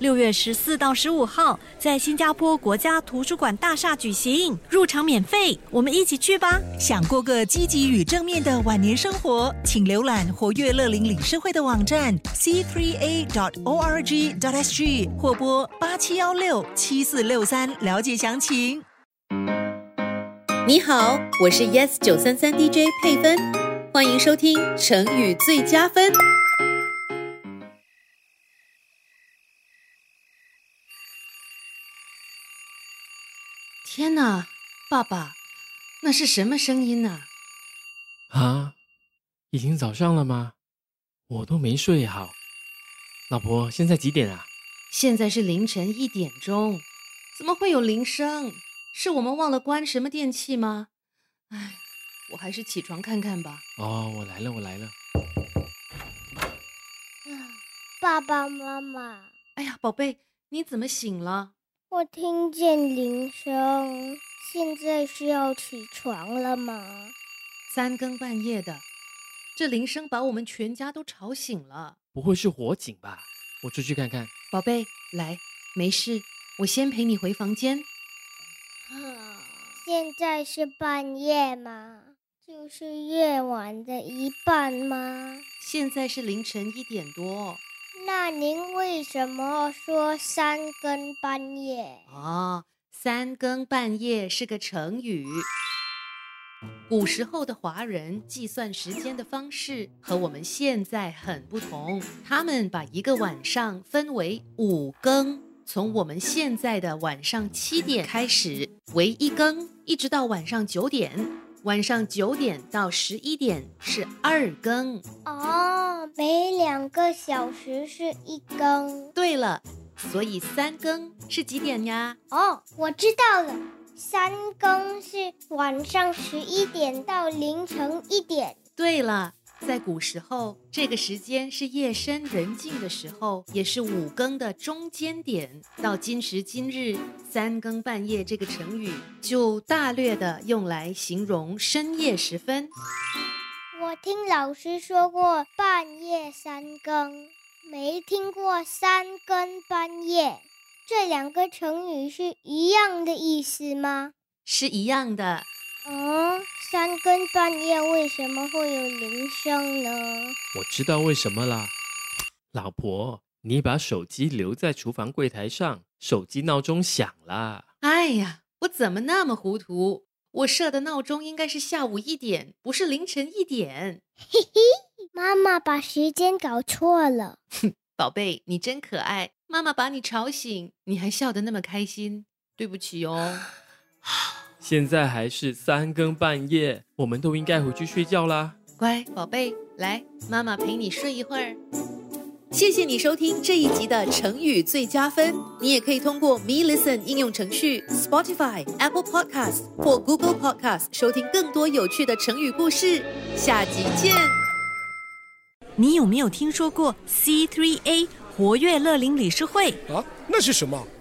六月十四到十五号，在新加坡国家图书馆大厦举行，入场免费，我们一起去吧！想过个积极与正面的晚年生活，请浏览活跃乐龄理事会的网站 c3a.org.sg 或拨八七幺六七四六三了解详情。你好，我是 Yes 九三三 DJ 佩芬，欢迎收听成语最佳分。天哪，爸爸，那是什么声音呢？啊，已经早上了吗？我都没睡好。老婆，现在几点啊？现在是凌晨一点钟，怎么会有铃声？是我们忘了关什么电器吗？哎，我还是起床看看吧。哦，我来了，我来了。爸爸妈妈，哎呀，宝贝，你怎么醒了？我听见铃声，现在是要起床了吗？三更半夜的，这铃声把我们全家都吵醒了。不会是火警吧？我出去看看。宝贝，来，没事，我先陪你回房间。啊，现在是半夜吗？就是夜晚的一半吗？现在是凌晨一点多。那您为什么说三更半夜？哦，三更半夜是个成语。古时候的华人计算时间的方式和我们现在很不同，他们把一个晚上分为五更，从我们现在的晚上七点开始为一更，一直到晚上九点；晚上九点到十一点是二更。哦，每两个小时是一更。对了，所以三更是几点呀？哦，我知道了。三更是晚上十一点到凌晨一点。对了，在古时候，这个时间是夜深人静的时候，也是五更的中间点。到今时今日，三更半夜这个成语就大略的用来形容深夜时分。我听老师说过半夜三更，没听过三更半夜。这两个成语是一样的意思吗？是一样的。哦，三更半夜为什么会有铃声呢？我知道为什么啦。老婆，你把手机留在厨房柜台上，手机闹钟响了。哎呀，我怎么那么糊涂？我设的闹钟应该是下午一点，不是凌晨一点。嘿嘿，妈妈把时间搞错了。哼，宝贝，你真可爱。妈妈把你吵醒，你还笑得那么开心，对不起哦。现在还是三更半夜，我们都应该回去睡觉啦。乖宝贝，来，妈妈陪你睡一会儿。谢谢你收听这一集的成语最佳分。你也可以通过 Me Listen 应用程序、Spotify、Apple Podcast 或 Google Podcast 收听更多有趣的成语故事。下集见。你有没有听说过 C3A？活跃乐龄理事会啊，那是什么？